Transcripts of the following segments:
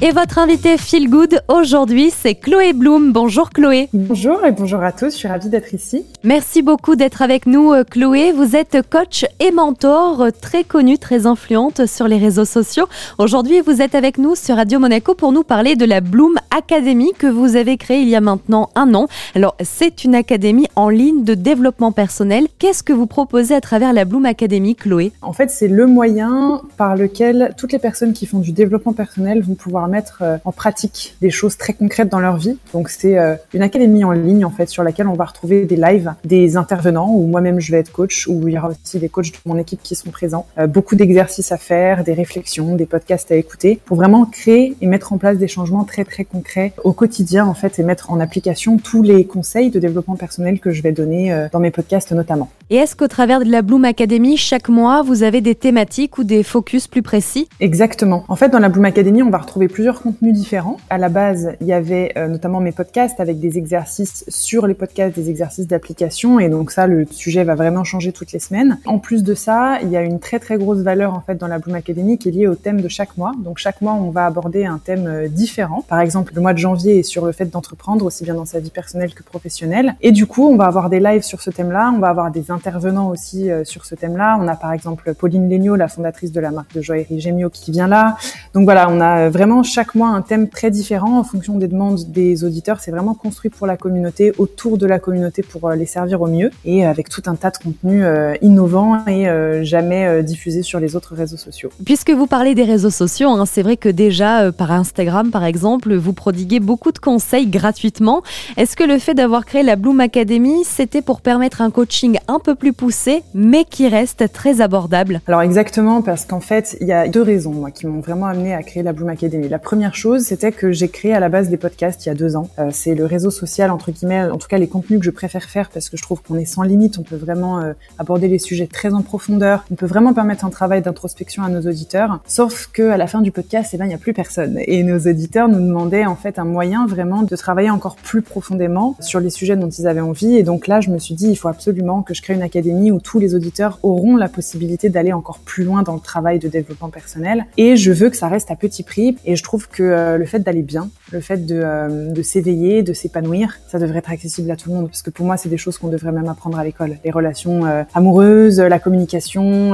Et votre invité Feel Good aujourd'hui, c'est Chloé Bloom. Bonjour Chloé. Bonjour et bonjour à tous, je suis ravie d'être ici. Merci beaucoup d'être avec nous euh, Chloé. Vous êtes coach et mentor euh, très connue, très influente sur les réseaux sociaux. Aujourd'hui, vous êtes avec nous sur Radio Monaco pour nous parler de la Bloom Academy que vous avez créée il y a maintenant un an. Alors, c'est une académie en ligne de développement personnel. Qu'est-ce que vous proposez à travers la Bloom Academy, Chloé? En fait, c'est le moyen par lequel toutes les personnes qui font du développement personnel vont pouvoir mettre euh, en pratique des choses très concrètes dans leur vie. Donc c'est euh, une académie en ligne en fait sur laquelle on va retrouver des lives, des intervenants où moi-même je vais être coach, où il y aura aussi des coachs de mon équipe qui seront présents, euh, beaucoup d'exercices à faire, des réflexions, des podcasts à écouter pour vraiment créer et mettre en place des changements très très concrets au quotidien en fait et mettre en application tous les conseils de développement personnel que je vais donner dans mes podcasts notamment. Et est-ce qu'au travers de la Bloom Academy, chaque mois, vous avez des thématiques ou des focus plus précis? Exactement. En fait, dans la Bloom Academy, on va retrouver plusieurs contenus différents. À la base, il y avait euh, notamment mes podcasts avec des exercices sur les podcasts, des exercices d'application. Et donc ça, le sujet va vraiment changer toutes les semaines. En plus de ça, il y a une très très grosse valeur en fait dans la Bloom Academy qui est liée au thème de chaque mois. Donc chaque mois, on va aborder un thème euh, différent. Par exemple, le mois de janvier est sur le fait d'entreprendre aussi bien dans sa vie personnelle que professionnelle. Et du coup, on va avoir des lives sur ce thème-là. On va avoir des intervenants aussi euh, sur ce thème-là. On a par exemple Pauline Legnaud, la fondatrice de la marque de joaillerie Gemio, qui vient là. Donc voilà, on a vraiment chaque mois un thème très différent en fonction des demandes des auditeurs. C'est vraiment construit pour la communauté, autour de la communauté pour euh, les servir au mieux et avec tout un tas de contenus euh, innovants et jamais diffusés sur les autres réseaux sociaux. Puisque vous parlez des réseaux sociaux, hein, c'est vrai que déjà par Instagram par exemple, vous prodiguez beaucoup de conseils gratuitement. Est-ce que le fait d'avoir créé la Bloom Academy, c'était pour permettre un coaching un peu plus poussé, mais qui reste très abordable Alors exactement, parce qu'en fait, il y a deux raisons moi qui m'ont vraiment amené à créer la Bloom Academy. La première chose, c'était que j'ai créé à la base des podcasts il y a deux ans. Euh, c'est le réseau social entre guillemets, en tout cas les contenus que je préfère faire parce que je trouve qu'on est sans limite, on peut vraiment euh, aborder les sujets très en profondeur, on peut vraiment permettre un travail d'introspection à nos auditeurs. Sauf que à la fin du podcast, eh ben il y a plus personne et nos auditeurs nous demandaient en fait un moyen vraiment de travailler encore plus profondément sur les sujets dont ils avaient envie. Et donc là, je me suis dit, il faut absolument que je crée une académie où tous les auditeurs auront la possibilité d'aller encore plus loin dans le travail de développement personnel. Et je veux que ça reste à petit prix. Et je trouve que euh, le fait d'aller bien, le fait de, euh, de s'éveiller, de s'épanouir, ça devrait être accessible à tout le monde. Parce que pour moi, c'est des choses qu'on devrait même apprendre à l'école. Les relations euh, amoureuses, la communication,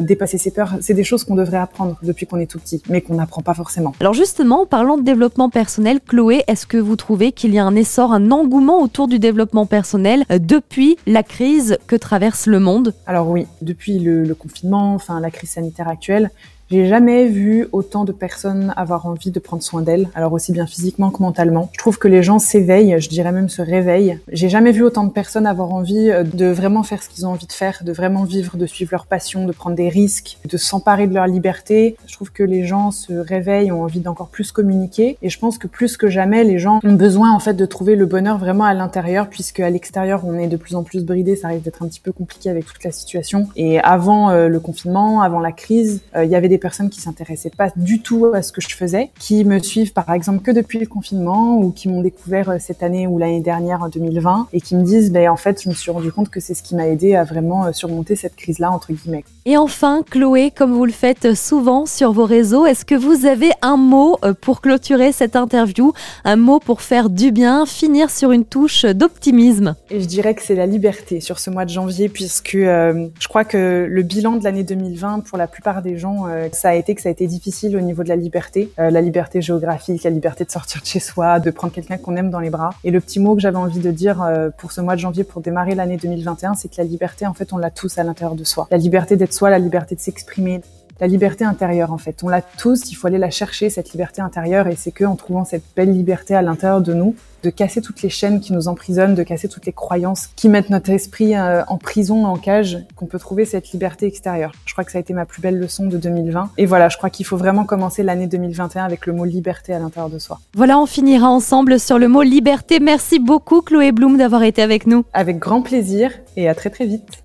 dépasser ses peurs, c'est des choses qu'on devrait apprendre depuis qu'on est tout petit, mais qu'on n'apprend pas forcément. Alors justement, parlant de développement personnel, Chloé, est-ce que vous trouvez qu'il y a un essor, un engouement autour du développement personnel depuis la crise que traverse le monde. Alors oui, depuis le, confinement, enfin la crise sanitaire actuelle, j'ai jamais vu autant de personnes avoir envie de prendre soin d'elles, alors aussi bien physiquement que mentalement. Je trouve que les gens s'éveillent, je dirais même se réveillent. J'ai jamais vu autant de personnes avoir envie euh, de vraiment faire ce qu'ils ont envie de faire, de vraiment vivre, de suivre leur passion, de prendre des risques, de s'emparer de leur liberté. Je trouve que les gens se réveillent, ont envie d'encore plus communiquer. Et je pense que plus que jamais, les gens ont besoin en fait de trouver le bonheur vraiment à l'intérieur, puisque à l'extérieur, on est de plus en plus bridé. Ça risque d'être un petit peu compliqué avec toute la situation. Et avant euh, le confinement, avant la crise, euh, il y avait des personnes qui s'intéressaient pas du tout à ce que je faisais, qui me suivent par exemple que depuis le confinement ou qui m'ont découvert euh, cette année ou l'année dernière en 2020 et qui me disent ben en fait je me suis rendu compte que c'est ce qui m'a aidé à vraiment euh, surmonter cette crise là entre guillemets. Et enfin Chloé, comme vous le faites souvent sur vos réseaux, est-ce que vous avez un mot euh, pour clôturer cette interview, un mot pour faire du bien, finir sur une touche d'optimisme? Et je dirais que c'est la liberté sur ce mois de janvier puisque je crois que le bilan de l'année 2020 pour la plupart des gens ça a été que ça a été difficile au niveau de la liberté, euh, la liberté géographique, la liberté de sortir de chez soi, de prendre quelqu'un qu'on aime dans les bras. Et le petit mot que j'avais envie de dire euh, pour ce mois de janvier, pour démarrer l'année 2021, c'est que la liberté, en fait, on l'a tous à l'intérieur de soi. La liberté d'être soi, la liberté de s'exprimer, la liberté intérieure en fait. On l'a tous, il faut aller la chercher cette liberté intérieure et c'est que en trouvant cette belle liberté à l'intérieur de nous, de casser toutes les chaînes qui nous emprisonnent, de casser toutes les croyances qui mettent notre esprit euh, en prison, en cage, qu'on peut trouver cette liberté extérieure. Je crois que ça a été ma plus belle leçon de 2020 et voilà, je crois qu'il faut vraiment commencer l'année 2021 avec le mot liberté à l'intérieur de soi. Voilà, on finira ensemble sur le mot liberté. Merci beaucoup Chloé Bloom d'avoir été avec nous. Avec grand plaisir et à très très vite.